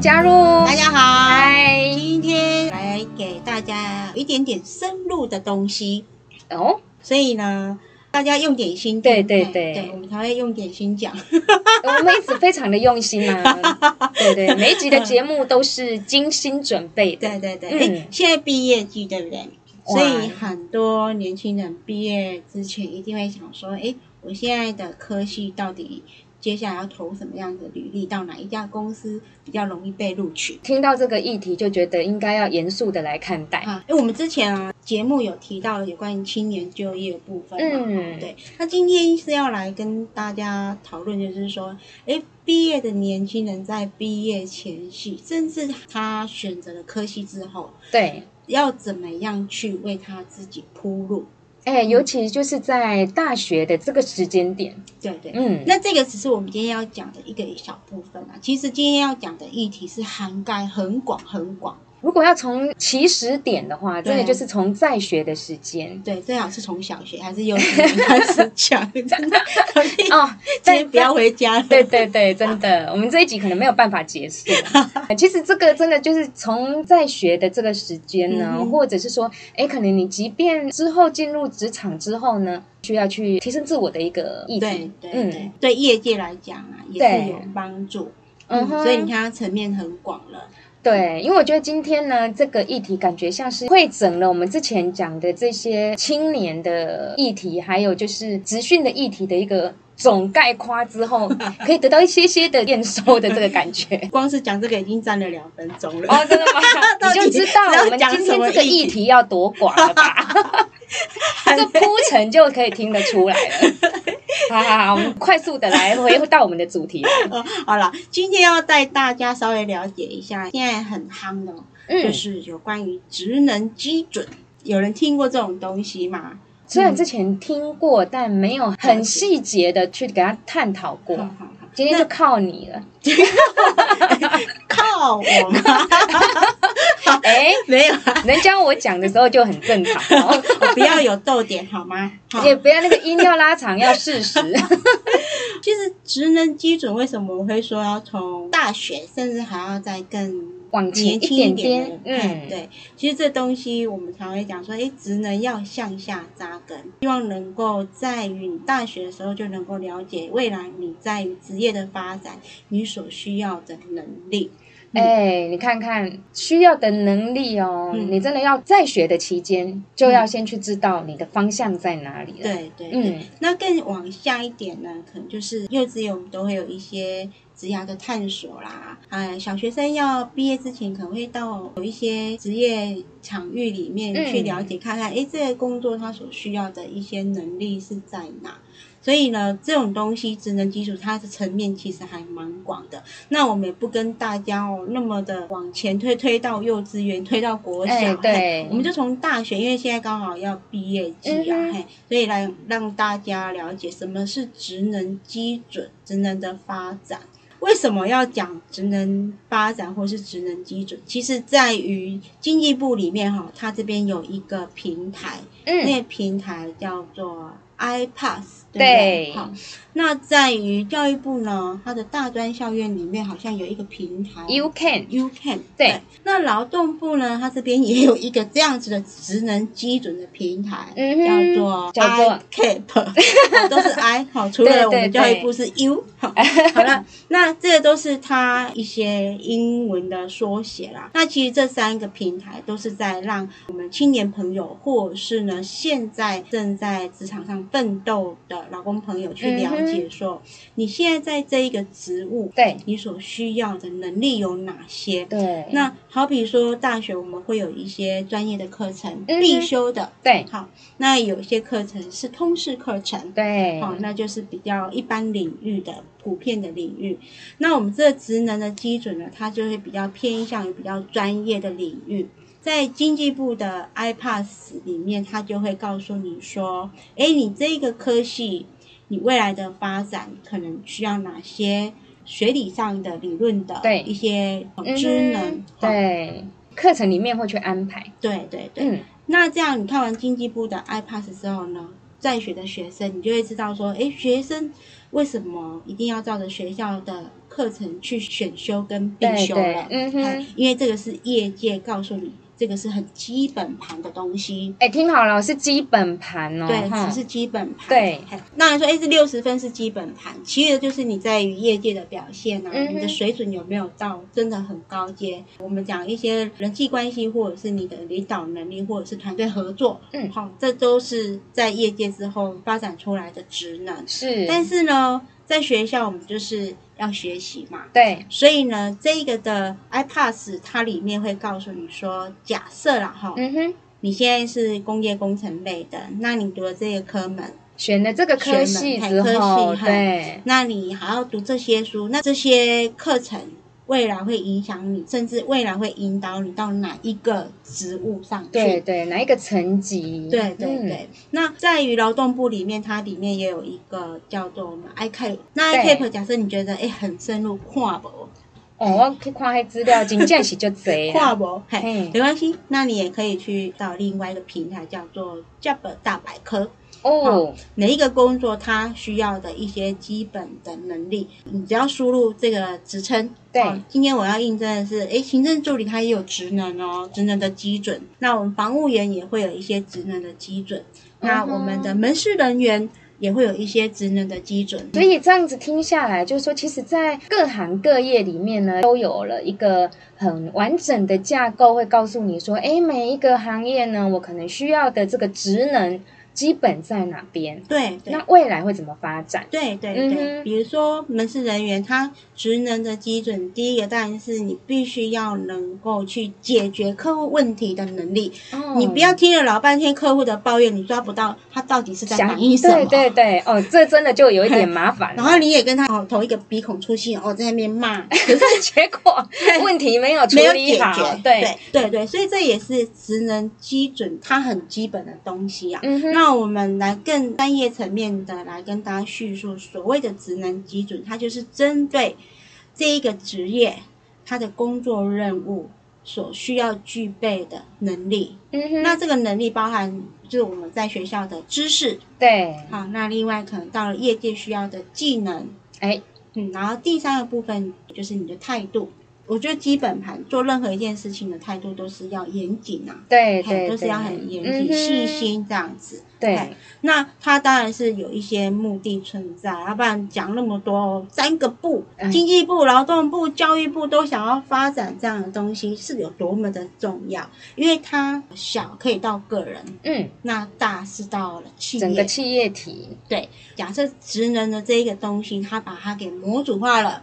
迎加入。大家好，嗨，今天来给大家一点点深入的东西，哦，所以呢，大家用点心听，对对哎对？对，我们才会用点心讲。我们一直非常的用心啊，对对，每一集的节目都是精心准备的。对对对，嗯。哎、现在毕业季对不对？所以很多年轻人毕业之前一定会想说，哎，我现在的科系到底接下来要投什么样的履历，到哪一家公司比较容易被录取？听到这个议题，就觉得应该要严肃的来看待。啊，因为我们之前啊节目有提到有关于青年就业部分嘛，嗯对。那今天是要来跟大家讨论，就是说，诶，毕业的年轻人在毕业前夕，甚至他选择了科系之后，对，要怎么样去为他自己铺路？哎，尤其就是在大学的这个时间点，对对。嗯，那这个只是我们今天要讲的一个小部分啊。其实今天要讲的议题是涵盖很广很广，如果要从起始点的话，真的就是从在学的时间对，最好是从小学还是幼稚园开始讲，真的。哦，今天不要回家了。对对对，真的，我们这一集可能没有办法结束。其实这个真的就是从在学的这个时间呢，嗯或者是说，哎，可能你即便之后进入职场之后呢，需要去提升自我的一个意对题。对嗯对，对业界来讲啊，也是有帮助。嗯所以你看它层面很广了。对，因为我觉得今天呢，这个议题感觉像是汇整了我们之前讲的这些青年的议题，还有就是职训的议题的一个总概括之后，可以得到一些些的验收的这个感觉。光是讲这个已经占了两分钟了。哦，真的吗？你就知道我们今天这个议题要多广了吧？这个铺陈就可以听得出来了。好好好，我们 快速的来回到我们的主题 好了，今天要带大家稍微了解一下，现在很夯的哦，就嗯，是有关于职能基准。有人听过这种东西吗？虽然之前听过，但没有很细节的去给他探讨过。今天就靠你了。靠我吗？哎，没有啊，能教我讲的时候就很正常哦，我 不要有逗点好吗？好也不要那个音要拉长，要适时。其实职能基准为什么我会说要从大学，甚至还要再更往前一点点嗯对，其实这东西我们常会讲说，哎，职能要向下扎根，希望能够在于你大学的时候就能够了解未来你在于职业的发展，你所需要的能力。哎，你看看需要的能力哦，嗯你真的要在学的期间，就要先去知道你的方向在哪里了。，对对对，嗯，那更往下一点呢，可能就是幼稚园我们都会有一些职涯的探索啦。哎，小学生要毕业之前，可能会到有一些职业场域里面嗯去了解看看，哎、这个工作他所需要的一些能力是在哪。所以呢，这种东西职能基础它的层面其实还蛮广的。那我们也不跟大家哦那么的往前推，推到幼稚园，推到国小，哎对我们就从大学，因为现在刚好要毕业季啊，嗯嘿，所以来让大家了解什么是职能基准、职能的发展。为什么要讲职能发展或是职能基准？其实在于经济部里面哈，它这边有一个平台，那嗯，个平台叫做 iPass，对对？对？好，那在于教育部呢，它的大专校院里面好像有一个平台 You can，You Can 对。那劳动部呢，它这边也有一个这样子的职能基准的平台，嗯叫做叫做 ICAP，都是 I 好，除了我们教育部是 U，好，好了，那这个都是它一些英文的缩写啦。那其实这三个平台都是在让我们青年朋友，或者是呢现在正在职场上奋斗的劳工朋友去了解说，你现在在这一个职务，对。你所需要的能力有哪些？对，那好比说大学我们会有一些专业的课程嗯必修的，对。好，那有一些课程是通识课程，对，好，那就是比较一般领域的普遍的领域。那我们这个职能的基准呢，它就会比较偏向于比较专业的领域。在经济部的 iPass 里面，它就会告诉你说，哎，你这个科系，你未来的发展可能需要哪些学理上的理论的对一些职能，好对，课程里面会去安排。对对对。嗯，那这样你看完经济部的 iPass 之后呢，在学的学生，你就会知道说，哎，学生为什么一定要照着学校的课程去选修跟必修对了？对嗯哼哎因为这个是业界告诉你，这个是很基本盘的东西。哎，听好了，是基本盘哦，对，只是基本盘。对嘿，那说，哎，这六十分是基本盘，其余的就是你在于业界的表现啊，嗯你的水准有没有到真的很高阶？我们讲一些人际关系，或者是你的领导能力，或者是团队合作，嗯好，这都是在业界之后发展出来的职能。是，但是呢，在学校我们就是要学习嘛，对，所以呢，这一个的 iPass 它里面会告诉你说，假设啦哈，嗯哼，你现在是工业工程类的，那你读了这个科门，选了这个科系之后，科系对，那你还要读这些书，那这些课程未来会影响你，甚至未来会引导你到哪一个职务上去。对对，哪一个层级？对对嗯对，那在于劳动部里面，它里面也有一个叫做我们 iCap。那 iCap 假设你觉得哎很深入，跨不哦，我去看迄资料，真正是就贼跨啦。不，嘿嘿，没关系，那你也可以去到另外一个平台叫做 Job 大百科。哦，每一个工作它需要的一些基本的能力，你只要输入这个职称。对好今天我要印证的是，诶，行政助理他也有职能哦，职能的基准。那我们防务员也会有一些职能的基准。那我们的门市人员也会有一些职能的基准。所以这样子听下来，就是说，其实，在各行各业里面呢，都有了一个很完整的架构，会告诉你说，哎，每一个行业呢，我可能需要的这个职能基本在哪边，对对那未来会怎么发展？对对嗯对，哼比如说门市人员，他职能的基准，第一个当然是你必须要能够去解决客户问题的能力。哦你不要听了老半天客户的抱怨，你抓不到他到底是在想反映什么。对对对，哦，这真的就有一点麻烦。然后你也跟他哦同一个鼻孔出气哦，在那边骂，可是结果问题没有处没有理好，解决。对，对对对，所以这也是职能基准，它很基本的东西啊。嗯哼，那我们来更专业层面的来跟大家叙述所谓的职能基准，它就是针对这一个职业它的工作任务所需要具备的能力。嗯哼，那这个能力包含就是我们在学校的知识，对，好，那另外可能到了业界需要的技能，哎，嗯，然后第三个部分就是你的态度。我觉得基本盘做任何一件事情的态度都是要严谨啊，嘿对都是要很严谨、嗯细心这样子。对，那它当然是有一些目的存在，要不然讲那么多三个部，嗯经济部、劳动部、教育部都想要发展这样的东西，是有多么的重要？因为它小可以到个人，嗯，那大是到了企业。整个企业体，对，假设职能的这一个东西，它把它给模组化了，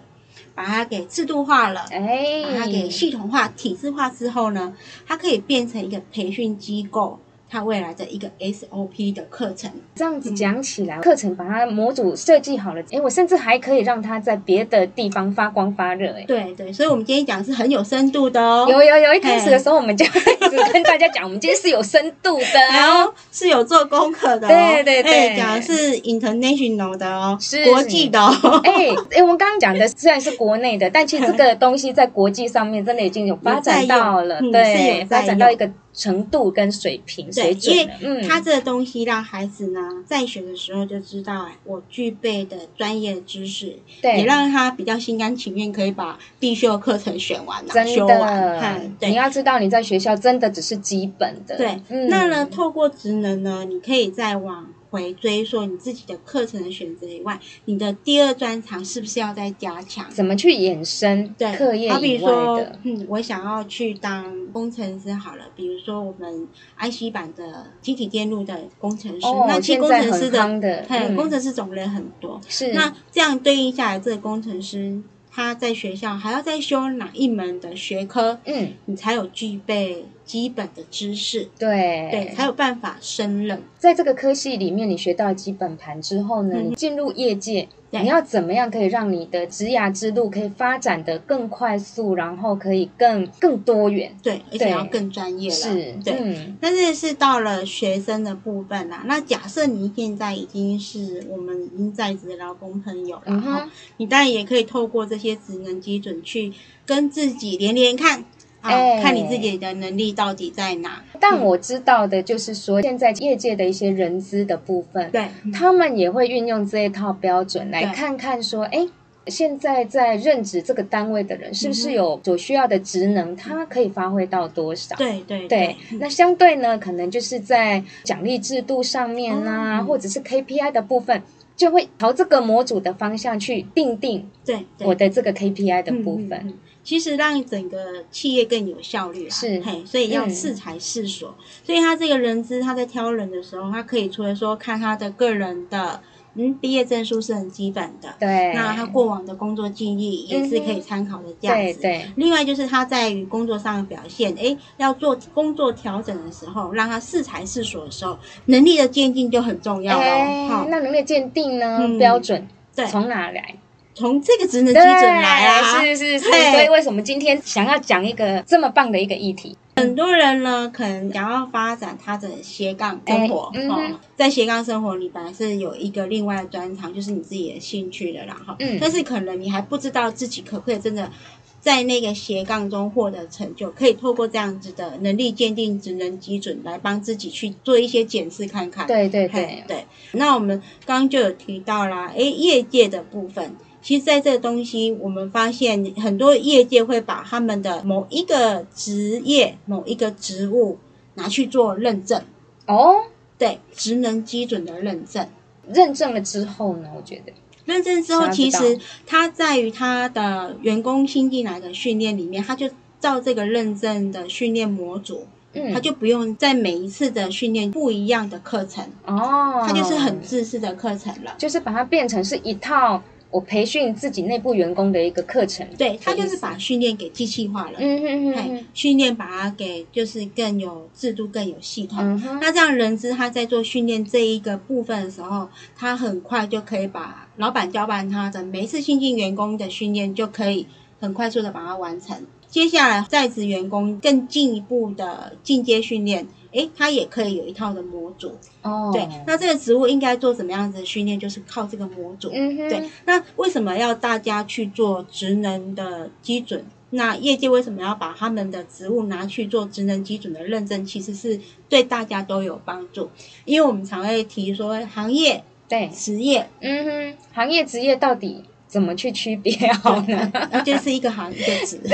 把它给制度化了。哎，把它给系统化、体制化之后呢，它可以变成一个培训机构，它未来的一个 SOP 的课程。这样子讲起来，课程把它模组设计好了，哎，我甚至还可以让它在别的地方发光发热，哎。对对，所以我们今天讲是很有深度的哦。有有有，一开始的时候我们就一直跟大家讲，我们今天是有深度的然哦后。是有做功课的哦，对对对哎讲的是 international 的哦，是国际的哦。哎哎，我们刚刚讲的虽然是国内的，但其实这个东西在国际上面真的已经有发展到了，对，发展到一个程度跟水平水准，因为准了。嗯，它这个东西让孩子呢在学的时候就知道，哎，我具备的专业知识，对也让他比较心甘情愿可以把必修的课程选完、啊、真修完。你。要知道你在学校真的只是基本的。对，嗯那呢，透过职能呢，你可以再往回追溯你自己的课程的选择以外，你的第二专长是不是要再加强？怎么去衍生对，课业好比以外说的？，嗯，我想要去当工程师好了，比如说我们 IC 版的机体电路的工程师，哦那其实现在工程师的嘿，嗯工程师种类很多。是那这样对应下来，这个工程师他在学校还要再修哪一门的学科，嗯，你才有具备基本的知识，对对，才有办法胜任。在这个科系里面，你学到基本盘之后呢，嗯你进入业界，你要怎么样可以让你的职涯之路可以发展的更快速，然后可以更更多元？对，而且要更专业了。是，对。嗯，但是是到了学生的部分啦。那假设你现在已经是我们已经在职的劳工朋友了哈、嗯你当然也可以透过这些职能基准去跟自己连连看啊，哎看你自己的能力到底在哪。但我知道的就是说，现在业界的一些人资的部分，对，他们也会运用这一套标准来看看说，哎。现在在任职这个单位的人，是不是有所需要的职能，他可以发挥到多少？对对对，那相对呢，可能就是在奖励制度上面呐、嗯或者是 KPI 的部分，就会朝这个模组的方向去定定对对我的这个 KPI 的部分。其实让整个企业更有效率啊，是嘿，所以要嗯适才适所。所以他这个人资他在挑人的时候，他可以除了说看他的个人的嗯毕业证书是很基本的，对，那他过往的工作经历也是可以参考的价值。对对另外就是他在于工作上的表现，哎，要做工作调整的时候，让他适才适所的时候，能力的鉴定就很重要了。好、那能力鉴定呢？嗯标准对，从哪来？从这个职能基准来啊，是是是，所以为什么今天想要讲一个这么棒的一个议题？很多人呢，可能想要发展他的斜杠生活，哦，在斜杠生活里本来是有一个另外的专长，就是你自己的兴趣的啦，哈、嗯。但是可能你还不知道自己可不可以真的在那个斜杠中获得成就，可以透过这样子的能力鉴定、职能基准来帮自己去做一些检视看看。对对对，对，那我们刚刚就有提到啦，诶，业界的部分，其实在这个东西，我们发现很多业界会把他们的某一个职业、某一个职务拿去做认证，哦，对，职能基准的认证。认证了之后呢，我觉得认证之后，其实它在于它的员工新进来的训练里面，他就照这个认证的训练模组，嗯，他就不用在每一次的训练不一样的课程，哦，它就是很自私的课程了。就是把它变成是一套我培训自己内部员工的一个课程。对，他就是把训练给机器化了。嗯哼哼嘿哼，训练把它给就是更有制度、更有系统。嗯，那这样人资他在做训练这一个部分的时候，他很快就可以把老板交办他的每一次新进员工的训练，就可以很快速的把它完成。接下来在职员工更进一步的进阶训练，诶，他也可以有一套的模组。哦，对，那这个职务应该做怎么样子的训练，就是靠这个模组。嗯哼，对，那为什么要大家去做职能的基准？那业界为什么要把他们的职务拿去做职能基准的认证？其实是对大家都有帮助，因为我们常会提说行业、对，职业，嗯哼，行业职业到底怎么去区别好呢？那就是一个行一个职。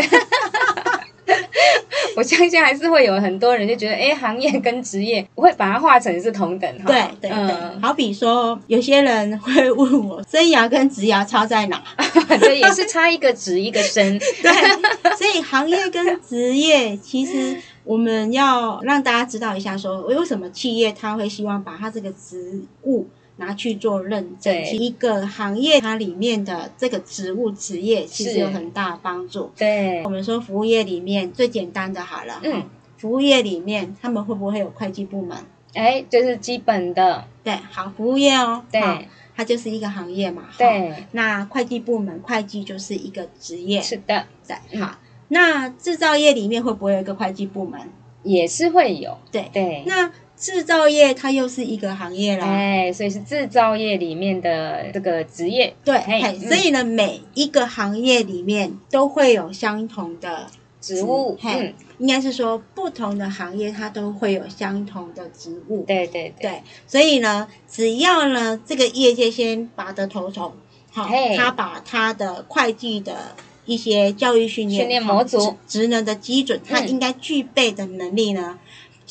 我相信还是会有很多人就觉得，哎，行业跟职业会把它画成是同等哈。对对对，嗯，好比说有些人会问我，生涯跟职涯差在哪？对，也是差一个职一个生。对，所以行业跟职业，其实我们要让大家知道一下说为什么企业它会希望把它这个职务拿去做认证。一个行业它里面的这个职务职业，其实有很大的帮助。对我，们说服务业里面最简单的好了，嗯，服务业里面他们会不会有会计部门？哎，就是基本的，对，好，服务业哦，对它就是一个行业嘛，好对，那会计部门，会计就是一个职业，是的，对，嗯好。那制造业里面会不会有一个会计部门？也是会有。对，对，那制造业它又是一个行业啦。哎，所以是制造业里面的这个职业。对，所以呢，每一个行业里面都会有相同的职务，嘿嗯，应该是说不同的行业它都会有相同的职务。对对对，对，所以呢，只要呢这个业界先拔得头筹，好嘿，他把他的会计的一些教育训练、训练模组。好职职能的基准，他嗯。应该具备的能力呢，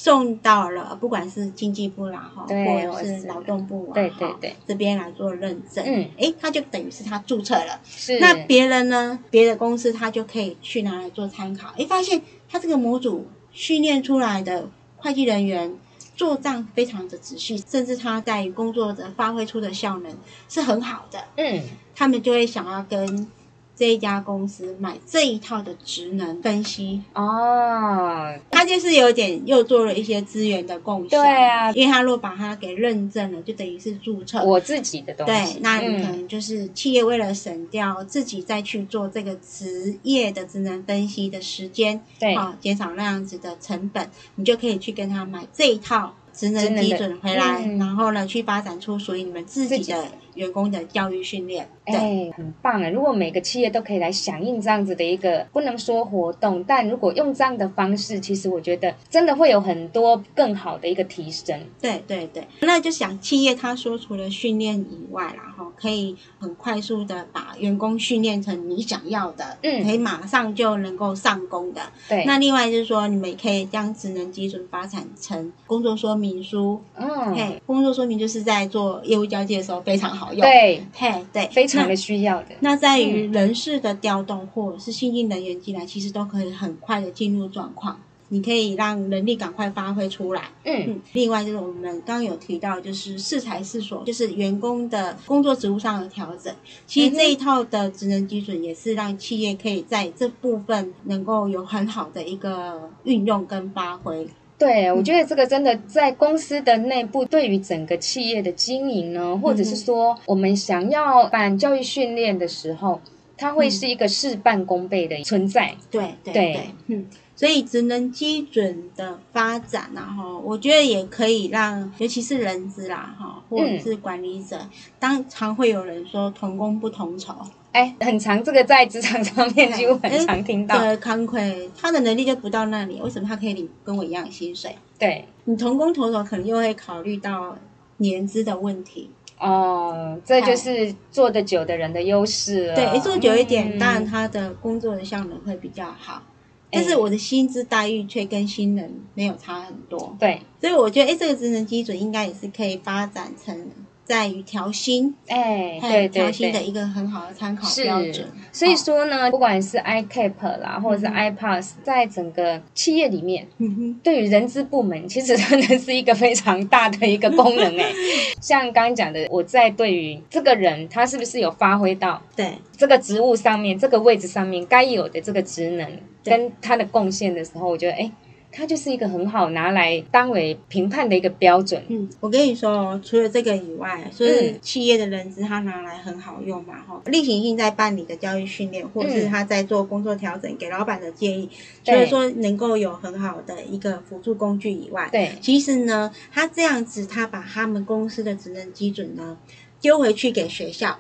送到了不管是经济部啦哈，或者是是劳动部啊，对对这边来做认证，嗯，诶，他就等于是他注册了。是那别人呢？别的公司他就可以去拿来做参考。诶，发现他这个模组训练出来的会计人员做账非常的仔细，甚至他在工作的发挥出的效能是很好的，嗯，他们就会想要跟这一家公司买这一套的职能分析。哦，他就是有点又做了一些资源的共享，对啊。因为他如果把它给认证了，就等于是注册。我自己的东西，对，那你可嗯能就是企业为了省掉自己再去做这个职业的职能分析的时间，对。啊，减少那样子的成本，你就可以去跟他买这一套职能基准回来，嗯。然后呢去发展出属于你们自己的员工的教育训练。对，哎，很棒啊！如果每个企业都可以来响应这样子的一个，不能说活动，但如果用这样的方式，其实我觉得真的会有很多更好的一个提升。对对对，那就想企业他说除了训练以外然后，可以很快速的把员工训练成你想要的，嗯可以马上就能够上工的。对，那另外就是说，你们也可以将职能基准发展成工作说明书。嗯，嘿，工作说明就是在做业务交接的时候非常好用。，对，嘿，对，非常的需要的。那在于人事的调动或者是新进人员进来，其实都可以很快的进入状况。你可以让人力赶快发挥出来。嗯，嗯，另外就是我们刚刚有提到，就是适才适所，就是员工的工作职务上的调整。其实这一套的职能基准也是让企业可以在这部分能够有很好的一个运用跟发挥。对，嗯我觉得这个真的在公司的内部，对于整个企业的经营呢，或者是说我们想要办教育训练的时候，它会是一个事半功倍的存在。对对对对，嗯。所以职能基准的发展然后我觉得也可以让，尤其是人资啦，哈，或者是管理者，当常会有人说同工不同酬，哎，很长，这个在职场上面几乎很常听到。对，康亏他的能力就不到那里，为什么他可以领跟我一样的薪水？对，你同工同酬，可能又会考虑到年资的问题。哦，这就是做得久的人的优势了。对，做久一点，嗯当然他的工作的效能会比较好，但是我的薪资待遇却跟新人没有差很多，对，所以我觉得，哎，这个职能基准应该也是可以发展成在于调薪，哎，对。调薪的一个很好的参考标准。所以哦，说呢，不管是 iCap 啦，或者是嗯 iPass，在整个企业里面，对于人资部门，其实真的是一个非常大的一个功能哎。像刚刚讲的，我在对于这个人他是不是有发挥到对。这个职务上面、这个位置上面该有的这个职能跟他的贡献的时候，我觉得哎，它就是一个很好拿来当为评判的一个标准。嗯，我跟你说哦，除了这个以外，所以嗯。企业的人资它拿来很好用嘛，哈，例行性在办理的教育训练，或者是嗯。他在做工作调整，给老板的建议，除对了说能够有很好的一个辅助工具以外，对，其实呢，他这样子，他把他们公司的职能基准呢丢回去给学校，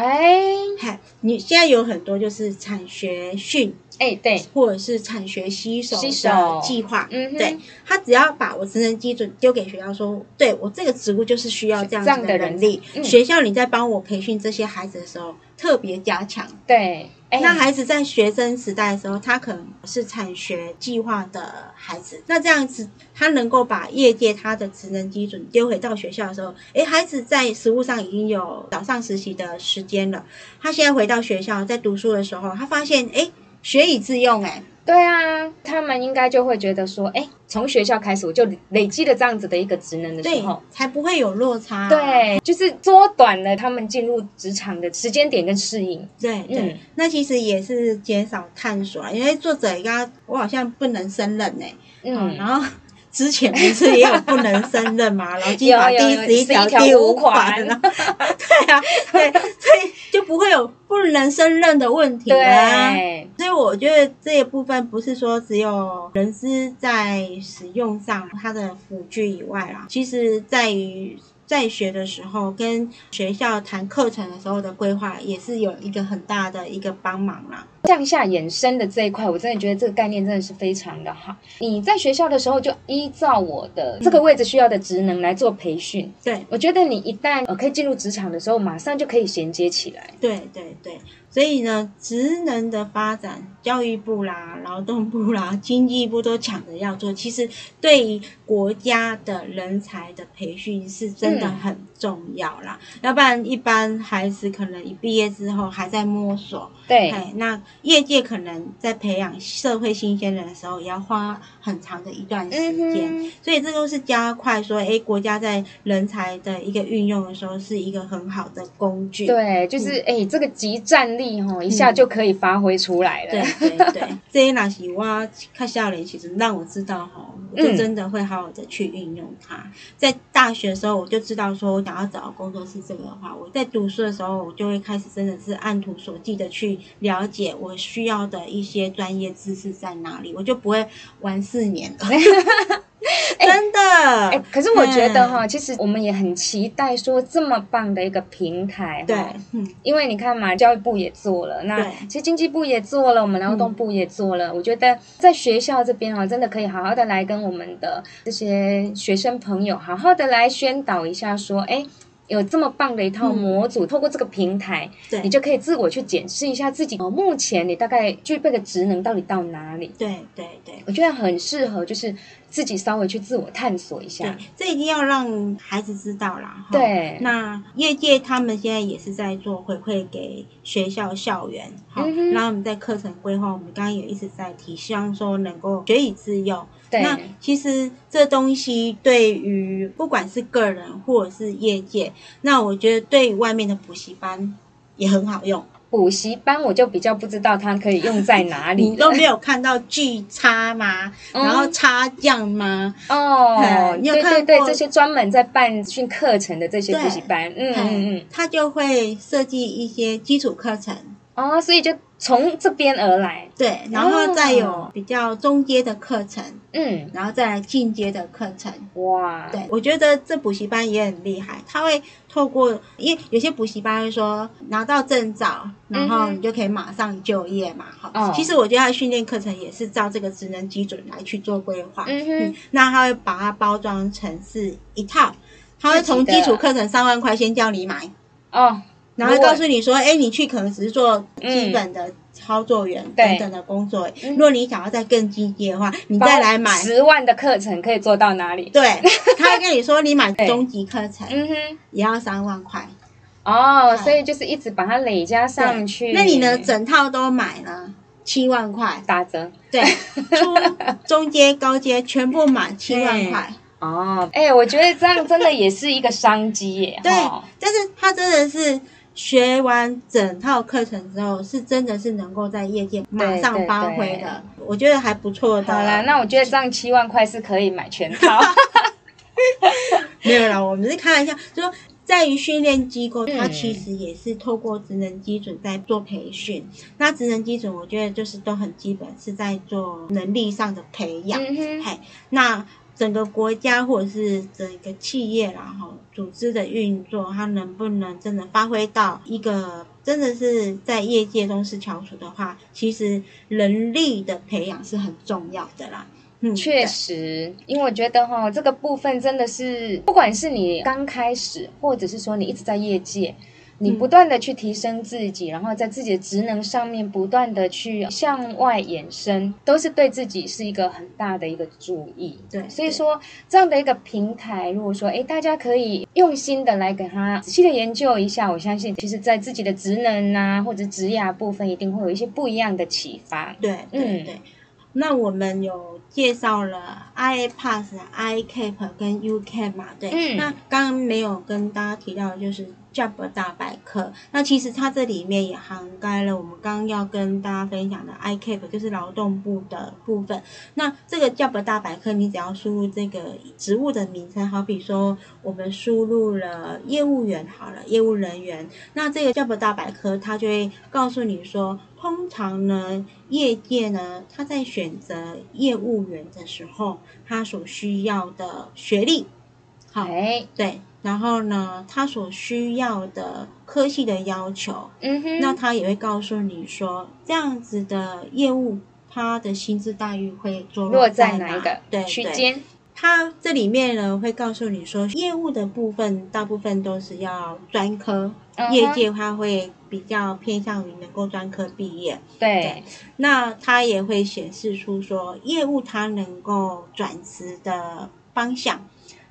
哎嗨，你现在有很多就是产学训哎，对，或者是产学吸手吸手。的计划，嗯哼。对。他只要把我职能基准丢给学校说，对我这个职务就是需要这样子的能力，嗯。学校你在帮我培训这些孩子的时候特别加强。对，那孩子在学生时代的时候，他可能是产学计划的孩子，那这样子他能够把业界他的职能基准丢回到学校的时候，诶，孩子在实务上已经有早上实习的时间了，他现在回到学校在读书的时候，他发现诶，学以致用、哎，对啊，他们应该就会觉得说，哎，从学校开始我就累积了这样子的一个职能的时候，，才不会有落差、对，就是缩短了他们进入职场的时间点跟适应。对对，嗯。那其实也是减少探索啊，因为作者也刚刚我好像不能胜任呢、嗯，然后之前不是也有不能胜任嘛，劳基法第有有有十一条11条第五五款 对啊，对，所以就不会有不能胜任的问题啦。对，所以我觉得这一部分不是说只有人资在使用上它的辅具以外啦，其实在于在学的时候跟学校谈课程的时候的规划也是有一个很大的一个帮忙啦。向下延伸的这一块，我真的觉得这个概念真的是非常的好。你在学校的时候就依照我的这个位置需要的职能来做培训，对我觉得你一旦呃可以进入职场的时候，马上就可以衔接起来。对对对，所以呢，职能的发展，教育部啦、劳动部啦、经济部都抢着要做。其实对于国家的人才的培训是真的嗯很重要啦，要不然一般孩子可能一毕业之后还在摸索，对，哎，那业界可能在培养社会新鲜人的时候，也要花很长的一段时间。所以这都是加快说，哎，国家在人才的一个运用的时候，是一个很好的工具。对，就是哎、这个集战力哈，一下就可以发挥出来了。对对对，这些那是我看下来，其实让我知道哈，我就真的会好好的去运用它。在大学的时候，我就知道说我想要找的工作是这个的话，我在读书的时候，我就会开始真的是按图索骥的去了解我需要的一些专业知识在哪里，我就不会玩四年了。真的，哎、可是我觉得哈，其实我们也很期待说这么棒的一个平台对因为你看嘛，教育部也做了，那其实经济部也做了，我们劳动部也做了。我觉得在学校这边哈，真的可以好好的来跟我们的这些学生朋友好好的来宣导一下，说，哎。有这么棒的一套模组，透过这个平台，对你就可以自我去检视一下自己哦，目前你大概具备的职能到底到哪里？对对对。我觉得很适合，就是自己稍微去自我探索一下对。，这一定要让孩子知道啦。哈对那业界他们现在也是在做回馈给学校校园，好，嗯然后我们在课程规划，我们刚刚也一直在提，希望说能够学以致用。对那其实这东西对于不管是个人或者是业界，那我觉得对于外面的补习班也很好用。补习班我就比较不知道它可以用在哪里 你都没有看到巨差吗？嗯。然后差样吗？哦嘿，你有对对对，这些专门在办训课程的这些补习班，嗯嗯嗯，他就会设计一些基础课程，哦，所以就从这边而来，对，然后再有比较中阶的课程，嗯，然后再来进阶的课程。哇，对，我觉得这补习班也很厉害，他会透过，因为有些补习班会说拿到证照，然后你就可以马上就业嘛，哈、哦。其实我觉得他训练课程也是照这个职能基准来去做规划，嗯哼。那他会把它包装成是一套，他会从基础课程三万块先叫你买，哦，然后告诉你说，哎，你去可能只是做基嗯本的操作员等等的工作，嗯如果你想要再更进阶的话，你再来买。十万的课程可以做到哪里？对，他会跟你说，你买对中级课程嗯哼，也要三万块。哦，所以就是一直把它累加上去。那你呢？整套都买了七万块，打折。对，初 中阶、高阶全部买七万块。哦，哎、我觉得这样真的也是一个商机耶。对齁，但是他真的是学完整套课程之后，是真的是能够在业界马上发挥的，我觉得还不错的。好啦，那我觉得这样七万块是可以买全套。没有啦，我们是开玩笑，就说在于训练机构，嗯它其实也是透过职能基准在做培训。那职能基准，我觉得就是都很基本，是在做能力上的培养。嘿，那整个国家或者是整个企业然后组织的运作，它能不能真的发挥到一个真的是在业界中是翘楚的话，其实人力的培养是很重要的啦。嗯，确实，因为我觉得哈，这个部分真的是，不管是你刚开始，或者是说你一直在业界。你嗯不断的去提升自己，然后在自己的职能上面不断的去向外延伸，都是对自己是一个很大的一个注意。对所以说这样的一个平台，如果说诶大家可以用心的来给他仔细的研究一下，我相信其实在自己的职能啊或者职涯部分，一定会有一些不一样的启发。对对嗯对。那我们有介绍了 iPass、iCap 跟 UCap 嘛？对。嗯那刚刚没有跟大家提到的就是 Job 大百科。那其实它这里面也涵盖了我们刚刚要跟大家分享的 iCap，就是劳动部的部分。那这个 Job 大百科，你只要输入这个职务的名称，好比说我们输入了业务员好了，业务人员，那这个 Job 大百科它就会告诉你说，通常呢，业界呢，他在选择业务员的时候，他所需要的学历，好，哎，对，然后呢，他所需要的科系的要求，嗯哼，那他也会告诉你说，这样子的业务，他的薪资待遇会坐落在在哪一个对对区间？他这里面呢会告诉你说，业务的部分大部分都是要专科，业界他会比较偏向于能够专科毕业。对，那他也会显示出说，业务他能够转职的方向，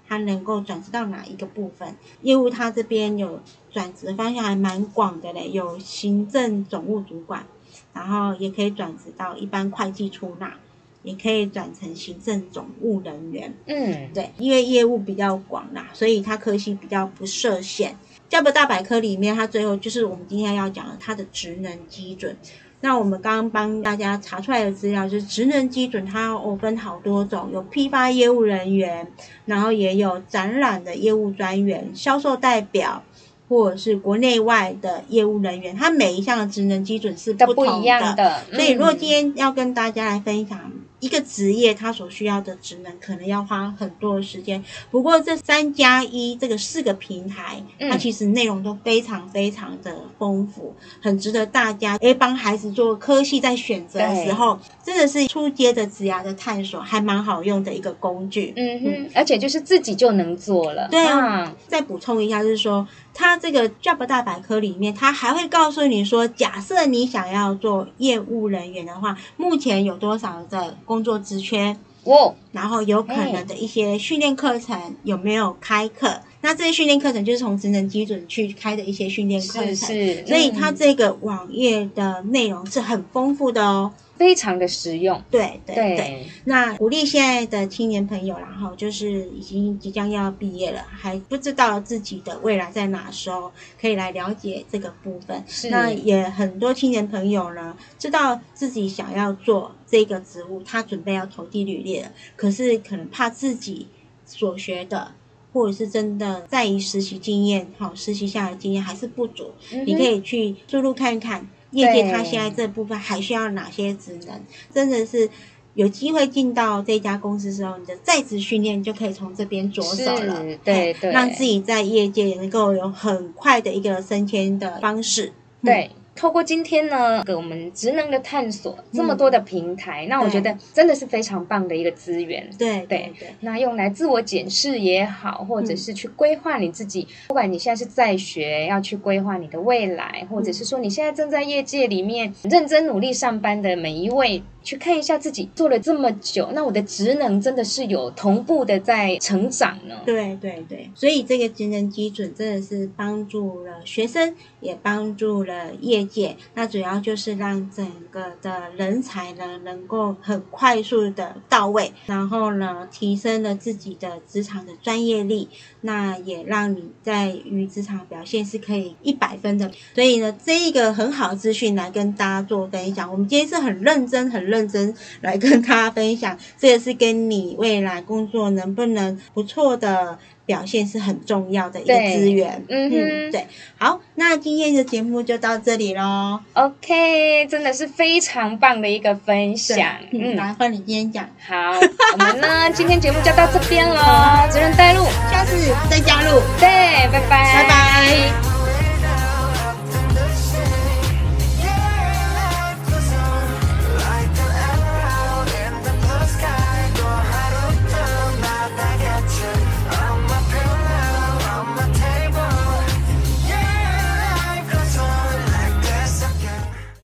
它能够转职到哪一个部分？业务它这边有转职方向还蛮广的嘞，有行政总务主管，然后也可以转职到一般会计出纳，也可以转成行政总务人员。嗯，对，因为业务比较广啦，所以它科系比较不设限。教博大百科里面，它最后就是我们今天要讲的它的职能基准。那我们刚刚帮大家查出来的资料，就是职能基准，它有分好多种，有批发业务人员，然后也有展览的业务专员、销售代表，或者是国内外的业务人员，它每一项的职能基准是都不不同一样的。所以，如果嗯今天要跟大家来分享一个职业它所需要的职能可能要花很多的时间。不过这三加一这个四个平台，它其实内容都非常非常的丰富，很值得大家诶帮孩子做科系在选择的时候，真的是初阶的职涯的探索，还蛮好用的一个工具。嗯哼，而且就是自己就能做了。对啊，再补充一下，就是说。它这个 Job 大百科里面，它还会告诉你说，假设你想要做业务人员的话，目前有多少的工作职缺？哦，然后有可能的一些训练课程有没有开课？那这些训练课程就是从职能基准去开的一些训练课程，是所以它这个网页的内容是很丰富的哦。非常的实用，对对对。那鼓励现在的青年朋友，然后就是已经即将要毕业了，还不知道自己的未来在哪时候，可以来了解这个部分。是。那也很多青年朋友呢，知道自己想要做这个职务，他准备要投递履历了，可是可能怕自己所学的，或者是真的在于实习经验，好实习下来经验还是不足，你可以去输入看看。业界他现在这部分还需要哪些职能？真的是有机会进到这家公司之后，你的在职训练就可以从这边着手了，对对，让自己在业界也能够有很快的一个升迁的方式，对。透过今天呢，给我们职能的探索，这么多的平台，那我觉得真的是非常棒的一个资源。对对对，那用来自我检视也好，或者是去规划你自己，不管你现在是在学，要去规划你的未来，或者是说你现在正在业界里面认真努力上班的每一位。去看一下自己做了这么久，那我的职能真的是有同步的在成长呢？对对对，所以这个职能基准真的是帮助了学生，也帮助了业界。那主要就是让整个的人才呢能够很快速的到位，然后呢提升了自己的职场的专业力，那也让你在于职场表现是可以一百分的。所以呢，这一个很好的资讯来跟大家做分享。我们今天是很认真很。认真来跟大家分享，这也是跟你未来工作能不能不错的表现是很重要的一个资源。嗯哼，对。好，那今天的节目就到这里喽。OK，真的是非常棒的一个分享。嗯，麻烦你今天讲。好，我们呢 今天节目就到这边喽。责任带路，下次再加入。对，拜拜，拜拜。